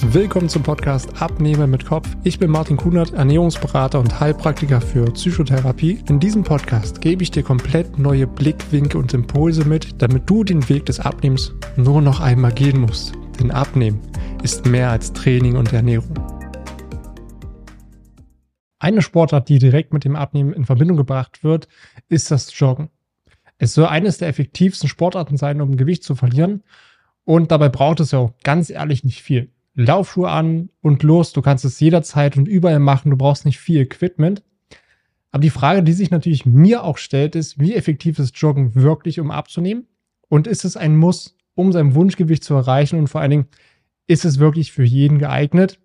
Willkommen zum Podcast Abnehmen mit Kopf. Ich bin Martin Kunert, Ernährungsberater und Heilpraktiker für Psychotherapie. In diesem Podcast gebe ich dir komplett neue Blickwinkel und Impulse mit, damit du den Weg des Abnehmens nur noch einmal gehen musst. Denn Abnehmen ist mehr als Training und Ernährung. Eine Sportart, die direkt mit dem Abnehmen in Verbindung gebracht wird, ist das Joggen. Es soll eines der effektivsten Sportarten sein, um Gewicht zu verlieren. Und dabei braucht es ja auch ganz ehrlich nicht viel. Laufschuhe an und los. Du kannst es jederzeit und überall machen. Du brauchst nicht viel Equipment. Aber die Frage, die sich natürlich mir auch stellt, ist, wie effektiv ist Joggen wirklich, um abzunehmen? Und ist es ein Muss, um sein Wunschgewicht zu erreichen? Und vor allen Dingen, ist es wirklich für jeden geeignet?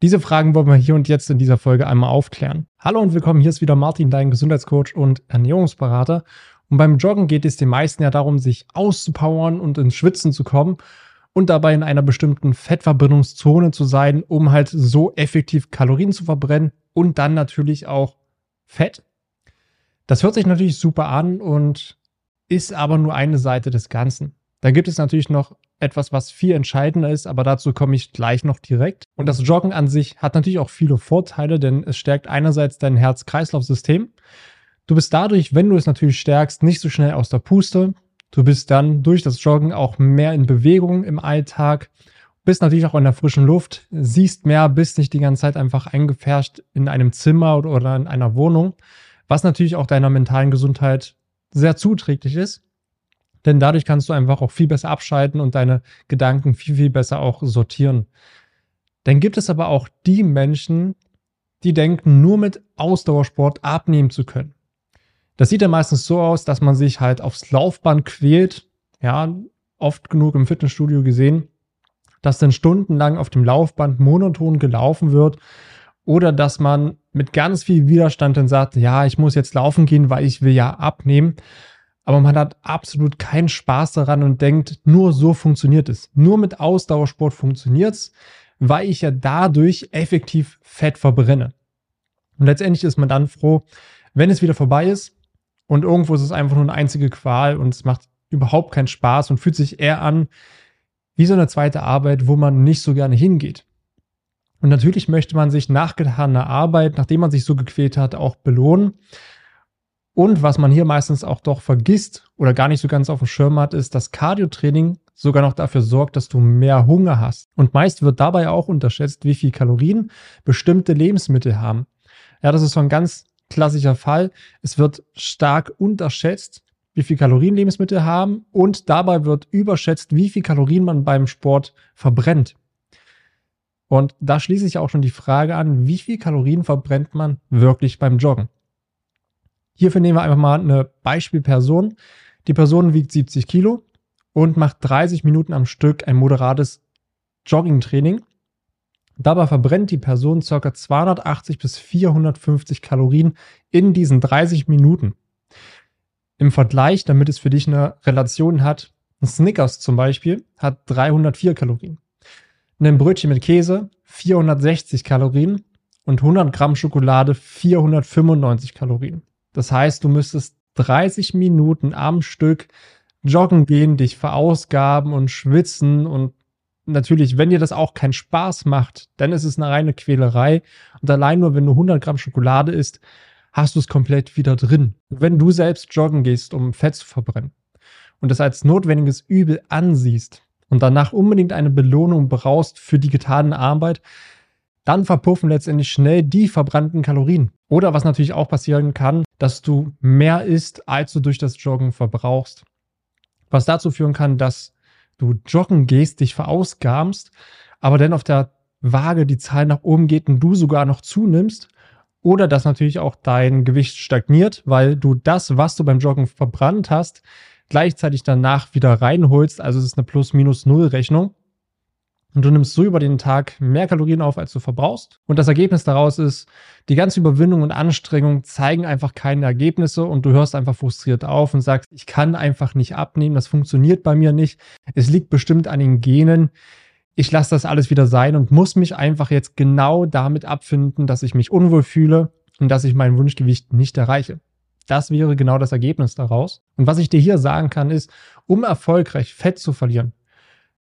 Diese Fragen wollen wir hier und jetzt in dieser Folge einmal aufklären. Hallo und willkommen, hier ist wieder Martin, dein Gesundheitscoach und Ernährungsberater. Und beim Joggen geht es den meisten ja darum, sich auszupowern und ins Schwitzen zu kommen und dabei in einer bestimmten Fettverbrennungszone zu sein, um halt so effektiv Kalorien zu verbrennen und dann natürlich auch Fett. Das hört sich natürlich super an und ist aber nur eine Seite des Ganzen. Dann gibt es natürlich noch etwas, was viel entscheidender ist, aber dazu komme ich gleich noch direkt. Und das Joggen an sich hat natürlich auch viele Vorteile, denn es stärkt einerseits dein Herz-Kreislauf-System. Du bist dadurch, wenn du es natürlich stärkst, nicht so schnell aus der Puste. Du bist dann durch das Joggen auch mehr in Bewegung im Alltag, bist natürlich auch in der frischen Luft, siehst mehr, bist nicht die ganze Zeit einfach eingefärscht in einem Zimmer oder in einer Wohnung, was natürlich auch deiner mentalen Gesundheit sehr zuträglich ist. Denn dadurch kannst du einfach auch viel besser abschalten und deine Gedanken viel, viel besser auch sortieren. Dann gibt es aber auch die Menschen, die denken, nur mit Ausdauersport abnehmen zu können. Das sieht ja meistens so aus, dass man sich halt aufs Laufband quält. Ja, oft genug im Fitnessstudio gesehen, dass dann stundenlang auf dem Laufband monoton gelaufen wird oder dass man mit ganz viel Widerstand dann sagt, ja, ich muss jetzt laufen gehen, weil ich will ja abnehmen. Aber man hat absolut keinen Spaß daran und denkt, nur so funktioniert es. Nur mit Ausdauersport funktioniert es, weil ich ja dadurch effektiv Fett verbrenne. Und letztendlich ist man dann froh, wenn es wieder vorbei ist und irgendwo ist es einfach nur eine einzige Qual und es macht überhaupt keinen Spaß und fühlt sich eher an wie so eine zweite Arbeit, wo man nicht so gerne hingeht. Und natürlich möchte man sich nach getaner Arbeit, nachdem man sich so gequält hat, auch belohnen. Und was man hier meistens auch doch vergisst oder gar nicht so ganz auf dem Schirm hat, ist, dass Cardiotraining sogar noch dafür sorgt, dass du mehr Hunger hast. Und meist wird dabei auch unterschätzt, wie viel Kalorien bestimmte Lebensmittel haben. Ja, das ist so ein ganz klassischer Fall. Es wird stark unterschätzt, wie viel Kalorien Lebensmittel haben und dabei wird überschätzt, wie viel Kalorien man beim Sport verbrennt. Und da schließe ich auch schon die Frage an, wie viel Kalorien verbrennt man wirklich beim Joggen? Hierfür nehmen wir einfach mal eine Beispielperson. Die Person wiegt 70 Kilo und macht 30 Minuten am Stück ein moderates Joggingtraining Dabei verbrennt die Person ca. 280 bis 450 Kalorien in diesen 30 Minuten. Im Vergleich, damit es für dich eine Relation hat, ein Snickers zum Beispiel hat 304 Kalorien. Ein Brötchen mit Käse 460 Kalorien und 100 Gramm Schokolade 495 Kalorien. Das heißt, du müsstest 30 Minuten am Stück joggen gehen, dich verausgaben und schwitzen und natürlich, wenn dir das auch keinen Spaß macht, dann ist es eine reine Quälerei. Und allein nur, wenn du 100 Gramm Schokolade isst, hast du es komplett wieder drin. Wenn du selbst joggen gehst, um Fett zu verbrennen und das als notwendiges Übel ansiehst und danach unbedingt eine Belohnung brauchst für die getane Arbeit, dann verpuffen letztendlich schnell die verbrannten Kalorien. Oder was natürlich auch passieren kann, dass du mehr isst, als du durch das Joggen verbrauchst. Was dazu führen kann, dass du joggen gehst, dich verausgabst, aber dann auf der Waage die Zahl nach oben geht und du sogar noch zunimmst. Oder dass natürlich auch dein Gewicht stagniert, weil du das, was du beim Joggen verbrannt hast, gleichzeitig danach wieder reinholst. Also es ist eine Plus-Minus-Null-Rechnung. Und du nimmst so über den Tag mehr Kalorien auf, als du verbrauchst. Und das Ergebnis daraus ist, die ganze Überwindung und Anstrengung zeigen einfach keine Ergebnisse und du hörst einfach frustriert auf und sagst, ich kann einfach nicht abnehmen, das funktioniert bei mir nicht. Es liegt bestimmt an den Genen. Ich lasse das alles wieder sein und muss mich einfach jetzt genau damit abfinden, dass ich mich unwohl fühle und dass ich mein Wunschgewicht nicht erreiche. Das wäre genau das Ergebnis daraus. Und was ich dir hier sagen kann, ist, um erfolgreich Fett zu verlieren,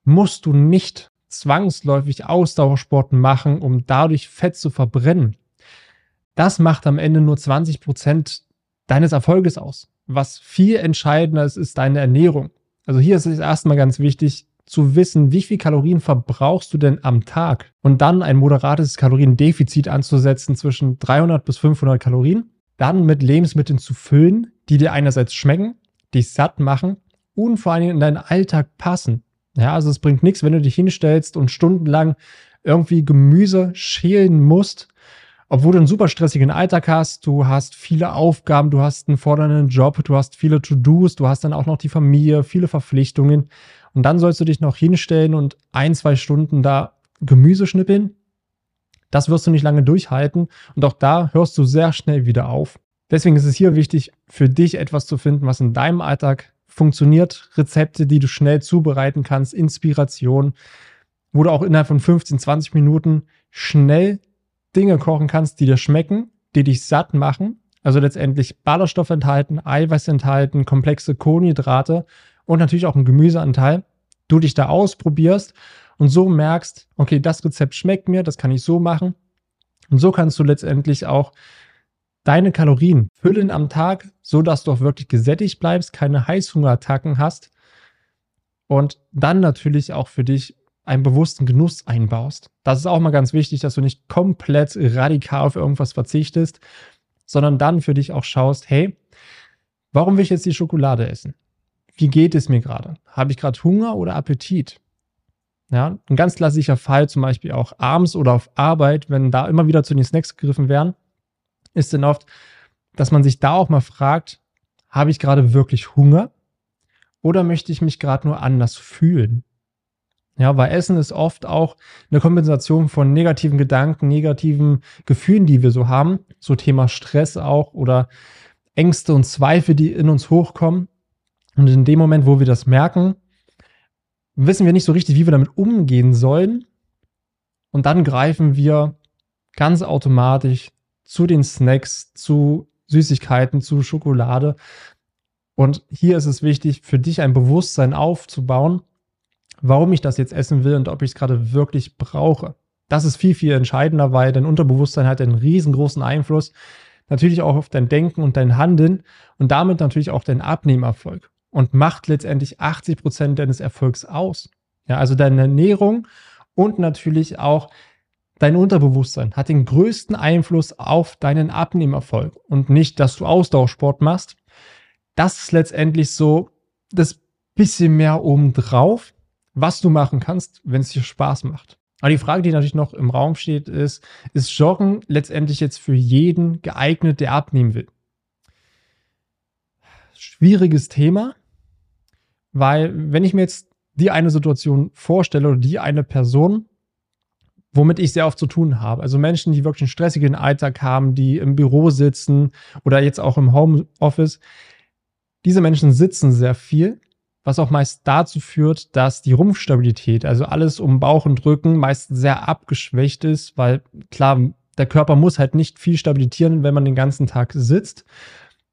musst du nicht zwangsläufig Ausdauersport machen, um dadurch Fett zu verbrennen. Das macht am Ende nur 20 Prozent deines Erfolges aus. Was viel entscheidender ist, ist deine Ernährung. Also hier ist es erstmal ganz wichtig zu wissen, wie viel Kalorien verbrauchst du denn am Tag und dann ein moderates Kaloriendefizit anzusetzen zwischen 300 bis 500 Kalorien, dann mit Lebensmitteln zu füllen, die dir einerseits schmecken, dich satt machen und vor allem in deinen Alltag passen. Ja, also es bringt nichts, wenn du dich hinstellst und stundenlang irgendwie Gemüse schälen musst, obwohl du einen super stressigen Alltag hast, du hast viele Aufgaben, du hast einen fordernden Job, du hast viele To-Dos, du hast dann auch noch die Familie, viele Verpflichtungen und dann sollst du dich noch hinstellen und ein, zwei Stunden da Gemüse schnippeln. Das wirst du nicht lange durchhalten und auch da hörst du sehr schnell wieder auf. Deswegen ist es hier wichtig, für dich etwas zu finden, was in deinem Alltag funktioniert. Rezepte, die du schnell zubereiten kannst, Inspiration, wo du auch innerhalb von 15, 20 Minuten schnell Dinge kochen kannst, die dir schmecken, die dich satt machen. Also letztendlich Ballaststoff enthalten, Eiweiß enthalten, komplexe Kohlenhydrate und natürlich auch ein Gemüseanteil. Du dich da ausprobierst und so merkst, okay, das Rezept schmeckt mir, das kann ich so machen. Und so kannst du letztendlich auch deine Kalorien füllen am Tag, so dass du auch wirklich gesättigt bleibst, keine Heißhungerattacken hast und dann natürlich auch für dich einen bewussten Genuss einbaust. Das ist auch mal ganz wichtig, dass du nicht komplett radikal auf irgendwas verzichtest, sondern dann für dich auch schaust, hey, warum will ich jetzt die Schokolade essen? Wie geht es mir gerade? Habe ich gerade Hunger oder Appetit? Ja, ein ganz klassischer Fall, zum Beispiel auch abends oder auf Arbeit, wenn da immer wieder zu den Snacks gegriffen werden, ist denn oft, dass man sich da auch mal fragt, habe ich gerade wirklich Hunger oder möchte ich mich gerade nur anders fühlen? Ja, weil Essen ist oft auch eine Kompensation von negativen Gedanken, negativen Gefühlen, die wir so haben. So Thema Stress auch oder Ängste und Zweifel, die in uns hochkommen. Und in dem Moment, wo wir das merken, wissen wir nicht so richtig, wie wir damit umgehen sollen. Und dann greifen wir ganz automatisch zu den Snacks, zu Süßigkeiten, zu Schokolade. Und hier ist es wichtig, für dich ein Bewusstsein aufzubauen, warum ich das jetzt essen will und ob ich es gerade wirklich brauche. Das ist viel, viel entscheidender, weil dein Unterbewusstsein hat einen riesengroßen Einfluss natürlich auch auf dein Denken und dein Handeln und damit natürlich auch deinen Abnehmerfolg und macht letztendlich 80 Prozent deines Erfolgs aus. Ja, also deine Ernährung und natürlich auch dein Unterbewusstsein hat den größten Einfluss auf deinen Abnehmerfolg und nicht, dass du Ausdauersport machst. Das ist letztendlich so das bisschen mehr obendrauf, was du machen kannst, wenn es dir Spaß macht. Aber die Frage, die natürlich noch im Raum steht, ist, ist Joggen letztendlich jetzt für jeden geeignet, der abnehmen will? Schwieriges Thema, weil wenn ich mir jetzt die eine Situation vorstelle oder die eine Person, womit ich sehr oft zu tun habe. Also Menschen, die wirklich einen stressigen Alltag haben, die im Büro sitzen oder jetzt auch im Homeoffice. Diese Menschen sitzen sehr viel, was auch meist dazu führt, dass die Rumpfstabilität, also alles um Bauch und Rücken, meist sehr abgeschwächt ist, weil klar, der Körper muss halt nicht viel stabilisieren, wenn man den ganzen Tag sitzt.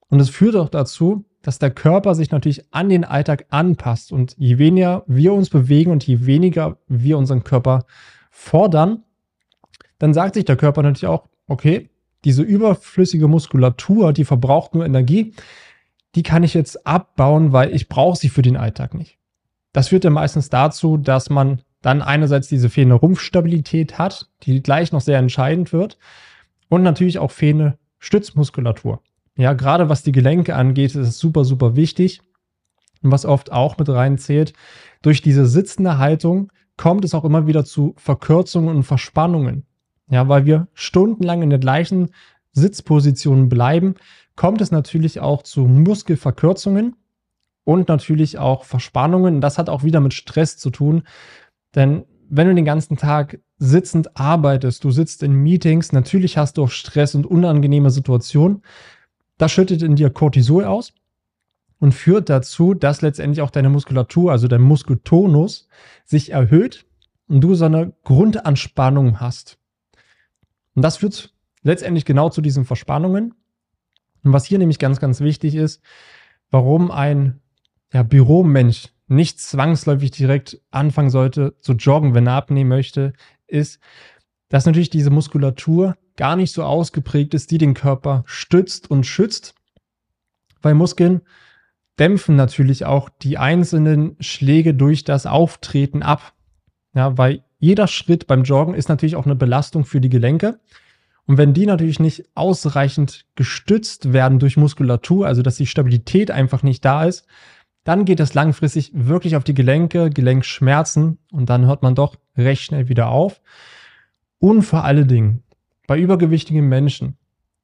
Und es führt auch dazu, dass der Körper sich natürlich an den Alltag anpasst. Und je weniger wir uns bewegen und je weniger wir unseren Körper fordern, dann sagt sich der Körper natürlich auch, okay, diese überflüssige Muskulatur, die verbraucht nur Energie, die kann ich jetzt abbauen, weil ich brauche sie für den Alltag nicht. Das führt dann meistens dazu, dass man dann einerseits diese fehlende Rumpfstabilität hat, die gleich noch sehr entscheidend wird, und natürlich auch fehlende Stützmuskulatur. Ja, gerade was die Gelenke angeht, ist es super, super wichtig. Und was oft auch mit reinzählt, durch diese sitzende Haltung kommt es auch immer wieder zu Verkürzungen und Verspannungen. Ja, weil wir stundenlang in der gleichen Sitzposition bleiben, kommt es natürlich auch zu Muskelverkürzungen und natürlich auch Verspannungen. Das hat auch wieder mit Stress zu tun, denn wenn du den ganzen Tag sitzend arbeitest, du sitzt in Meetings, natürlich hast du auch Stress und unangenehme Situationen. Das schüttet in dir Cortisol aus und führt dazu, dass letztendlich auch deine Muskulatur, also dein Muskeltonus, sich erhöht und du so eine Grundanspannung hast. Und das führt letztendlich genau zu diesen Verspannungen. Und was hier nämlich ganz, ganz wichtig ist, warum ein ja, Büromensch, nicht zwangsläufig direkt anfangen sollte zu joggen, wenn er abnehmen möchte, ist, dass natürlich diese Muskulatur gar nicht so ausgeprägt ist, die den Körper stützt und schützt. Weil Muskeln dämpfen natürlich auch die einzelnen Schläge durch das Auftreten ab. Ja, weil jeder Schritt beim Joggen ist natürlich auch eine Belastung für die Gelenke. Und wenn die natürlich nicht ausreichend gestützt werden durch Muskulatur, also dass die Stabilität einfach nicht da ist, dann geht es langfristig wirklich auf die Gelenke, Gelenkschmerzen und dann hört man doch recht schnell wieder auf. Und vor allen Dingen, bei übergewichtigen Menschen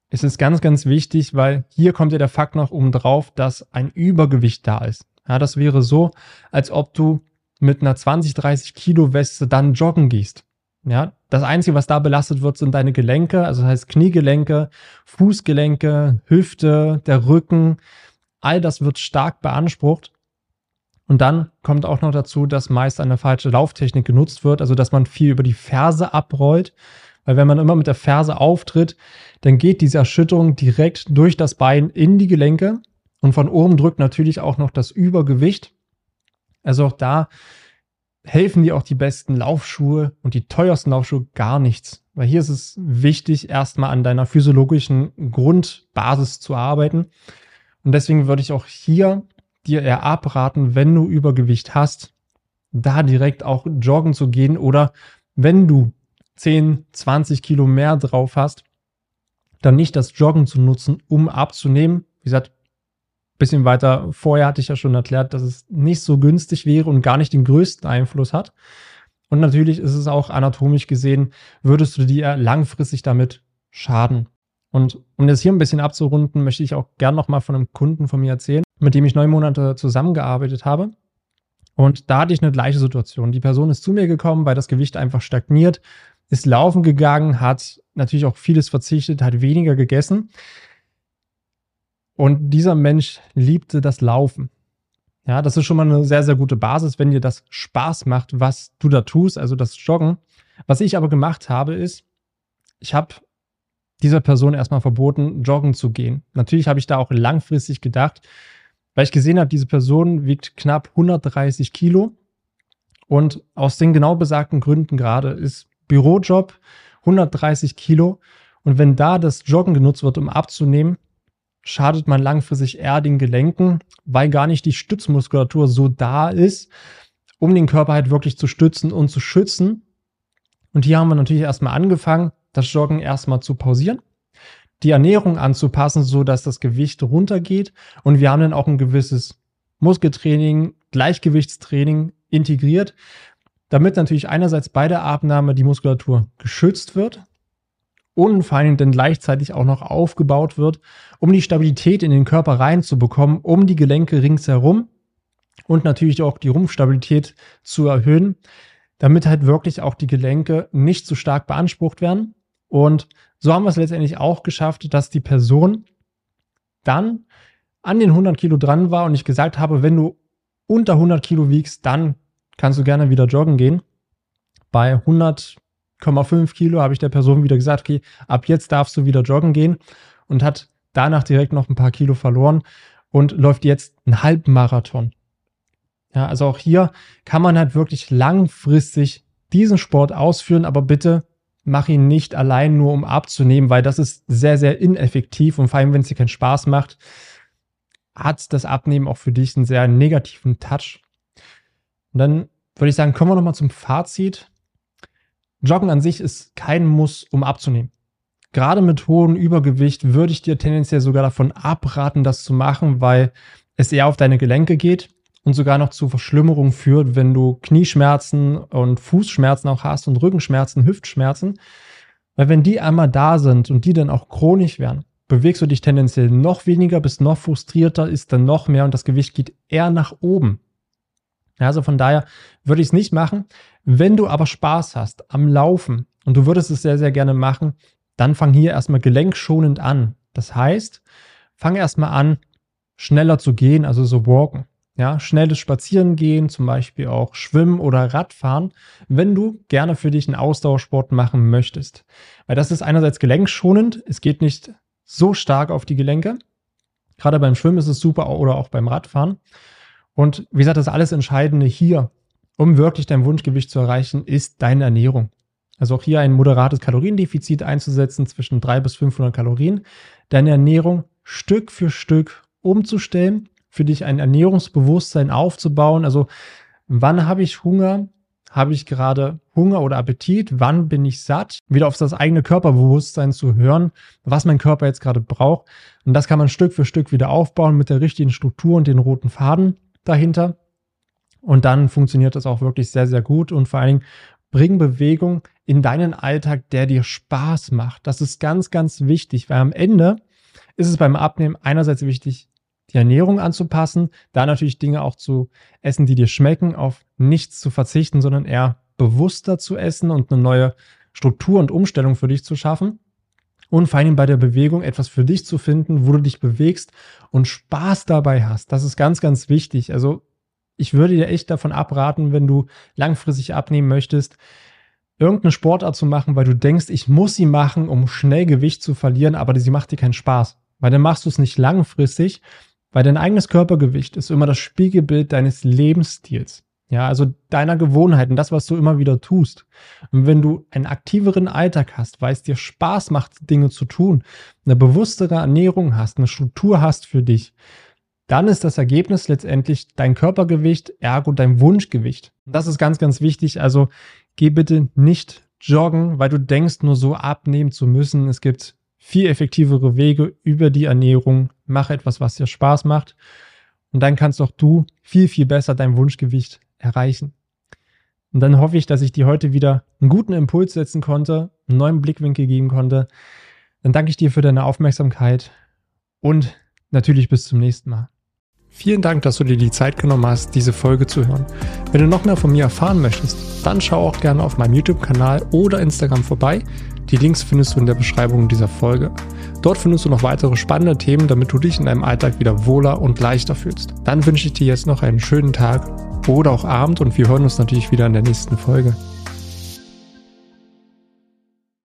ist es ganz, ganz wichtig, weil hier kommt ja der Fakt noch oben drauf, dass ein Übergewicht da ist. Ja, das wäre so, als ob du mit einer 20, 30 Kilo Weste dann joggen gehst. Ja, das Einzige, was da belastet wird, sind deine Gelenke, also das heißt Kniegelenke, Fußgelenke, Hüfte, der Rücken. All das wird stark beansprucht. Und dann kommt auch noch dazu, dass meist eine falsche Lauftechnik genutzt wird, also dass man viel über die Ferse abrollt. Weil wenn man immer mit der Ferse auftritt, dann geht diese Erschütterung direkt durch das Bein in die Gelenke. Und von oben drückt natürlich auch noch das Übergewicht. Also auch da helfen dir auch die besten Laufschuhe und die teuersten Laufschuhe gar nichts. Weil hier ist es wichtig, erstmal an deiner physiologischen Grundbasis zu arbeiten. Und deswegen würde ich auch hier dir eher abraten, wenn du Übergewicht hast, da direkt auch joggen zu gehen oder wenn du 10, 20 Kilo mehr drauf hast, dann nicht das Joggen zu nutzen, um abzunehmen. Wie gesagt, bisschen weiter vorher hatte ich ja schon erklärt, dass es nicht so günstig wäre und gar nicht den größten Einfluss hat. Und natürlich ist es auch anatomisch gesehen, würdest du dir langfristig damit schaden. Und um das hier ein bisschen abzurunden, möchte ich auch gern nochmal von einem Kunden von mir erzählen, mit dem ich neun Monate zusammengearbeitet habe. Und da hatte ich eine gleiche Situation. Die Person ist zu mir gekommen, weil das Gewicht einfach stagniert, ist laufen gegangen, hat natürlich auch vieles verzichtet, hat weniger gegessen. Und dieser Mensch liebte das Laufen. Ja, das ist schon mal eine sehr, sehr gute Basis, wenn dir das Spaß macht, was du da tust, also das Joggen. Was ich aber gemacht habe, ist, ich habe dieser Person erstmal verboten, joggen zu gehen. Natürlich habe ich da auch langfristig gedacht, weil ich gesehen habe, diese Person wiegt knapp 130 Kilo. Und aus den genau besagten Gründen gerade ist Bürojob 130 Kilo. Und wenn da das Joggen genutzt wird, um abzunehmen, schadet man langfristig eher den Gelenken, weil gar nicht die Stützmuskulatur so da ist, um den Körper halt wirklich zu stützen und zu schützen. Und hier haben wir natürlich erstmal angefangen, das Joggen erstmal zu pausieren, die Ernährung anzupassen, so dass das Gewicht runtergeht. Und wir haben dann auch ein gewisses Muskeltraining, Gleichgewichtstraining integriert, damit natürlich einerseits bei der Abnahme die Muskulatur geschützt wird und vor allem dann gleichzeitig auch noch aufgebaut wird, um die Stabilität in den Körper reinzubekommen, um die Gelenke ringsherum und natürlich auch die Rumpfstabilität zu erhöhen, damit halt wirklich auch die Gelenke nicht zu stark beansprucht werden. Und so haben wir es letztendlich auch geschafft, dass die Person dann an den 100 Kilo dran war und ich gesagt habe, wenn du unter 100 Kilo wiegst, dann kannst du gerne wieder joggen gehen. Bei 100 1,5 Kilo habe ich der Person wieder gesagt, okay, ab jetzt darfst du wieder joggen gehen und hat danach direkt noch ein paar Kilo verloren und läuft jetzt einen Halbmarathon. Ja, also auch hier kann man halt wirklich langfristig diesen Sport ausführen, aber bitte mach ihn nicht allein nur um abzunehmen, weil das ist sehr, sehr ineffektiv und vor allem, wenn es dir keinen Spaß macht, hat das Abnehmen auch für dich einen sehr negativen Touch. Und dann würde ich sagen, kommen wir nochmal zum Fazit. Joggen an sich ist kein Muss, um abzunehmen. Gerade mit hohem Übergewicht würde ich dir tendenziell sogar davon abraten, das zu machen, weil es eher auf deine Gelenke geht und sogar noch zu Verschlimmerungen führt, wenn du Knieschmerzen und Fußschmerzen auch hast und Rückenschmerzen, Hüftschmerzen. Weil wenn die einmal da sind und die dann auch chronisch werden, bewegst du dich tendenziell noch weniger, bist noch frustrierter, ist dann noch mehr und das Gewicht geht eher nach oben. Also von daher würde ich es nicht machen. Wenn du aber Spaß hast am Laufen und du würdest es sehr, sehr gerne machen, dann fang hier erstmal gelenkschonend an. Das heißt, fang erstmal an, schneller zu gehen, also so walken. Ja, schnelles Spazierengehen, zum Beispiel auch Schwimmen oder Radfahren, wenn du gerne für dich einen Ausdauersport machen möchtest. Weil das ist einerseits gelenkschonend, es geht nicht so stark auf die Gelenke. Gerade beim Schwimmen ist es super oder auch beim Radfahren. Und wie gesagt, das alles Entscheidende hier, um wirklich dein Wunschgewicht zu erreichen, ist deine Ernährung. Also auch hier ein moderates Kaloriendefizit einzusetzen zwischen 300 bis 500 Kalorien, deine Ernährung Stück für Stück umzustellen, für dich ein Ernährungsbewusstsein aufzubauen. Also wann habe ich Hunger? Habe ich gerade Hunger oder Appetit? Wann bin ich satt? Wieder auf das eigene Körperbewusstsein zu hören, was mein Körper jetzt gerade braucht. Und das kann man Stück für Stück wieder aufbauen mit der richtigen Struktur und den roten Faden dahinter. Und dann funktioniert das auch wirklich sehr, sehr gut. Und vor allen Dingen bring Bewegung in deinen Alltag, der dir Spaß macht. Das ist ganz, ganz wichtig, weil am Ende ist es beim Abnehmen einerseits wichtig, die Ernährung anzupassen, da natürlich Dinge auch zu essen, die dir schmecken, auf nichts zu verzichten, sondern eher bewusster zu essen und eine neue Struktur und Umstellung für dich zu schaffen. Und vor allem bei der Bewegung etwas für dich zu finden, wo du dich bewegst und Spaß dabei hast. Das ist ganz, ganz wichtig. Also ich würde dir echt davon abraten, wenn du langfristig abnehmen möchtest, irgendeine Sportart zu machen, weil du denkst, ich muss sie machen, um schnell Gewicht zu verlieren, aber sie macht dir keinen Spaß. Weil dann machst du es nicht langfristig, weil dein eigenes Körpergewicht ist immer das Spiegelbild deines Lebensstils. Ja, also deiner Gewohnheiten, das, was du immer wieder tust. Und wenn du einen aktiveren Alltag hast, weil es dir Spaß macht, Dinge zu tun, eine bewusstere Ernährung hast, eine Struktur hast für dich, dann ist das Ergebnis letztendlich dein Körpergewicht, ergo dein Wunschgewicht. Und das ist ganz, ganz wichtig. Also geh bitte nicht joggen, weil du denkst, nur so abnehmen zu müssen. Es gibt viel effektivere Wege über die Ernährung. Mach etwas, was dir Spaß macht. Und dann kannst auch du viel, viel besser dein Wunschgewicht erreichen. Und dann hoffe ich, dass ich dir heute wieder einen guten Impuls setzen konnte, einen neuen Blickwinkel geben konnte. Dann danke ich dir für deine Aufmerksamkeit und natürlich bis zum nächsten Mal. Vielen Dank, dass du dir die Zeit genommen hast, diese Folge zu hören. Wenn du noch mehr von mir erfahren möchtest, dann schau auch gerne auf meinem YouTube-Kanal oder Instagram vorbei. Die Links findest du in der Beschreibung dieser Folge. Dort findest du noch weitere spannende Themen, damit du dich in deinem Alltag wieder wohler und leichter fühlst. Dann wünsche ich dir jetzt noch einen schönen Tag oder auch Abend und wir hören uns natürlich wieder in der nächsten Folge.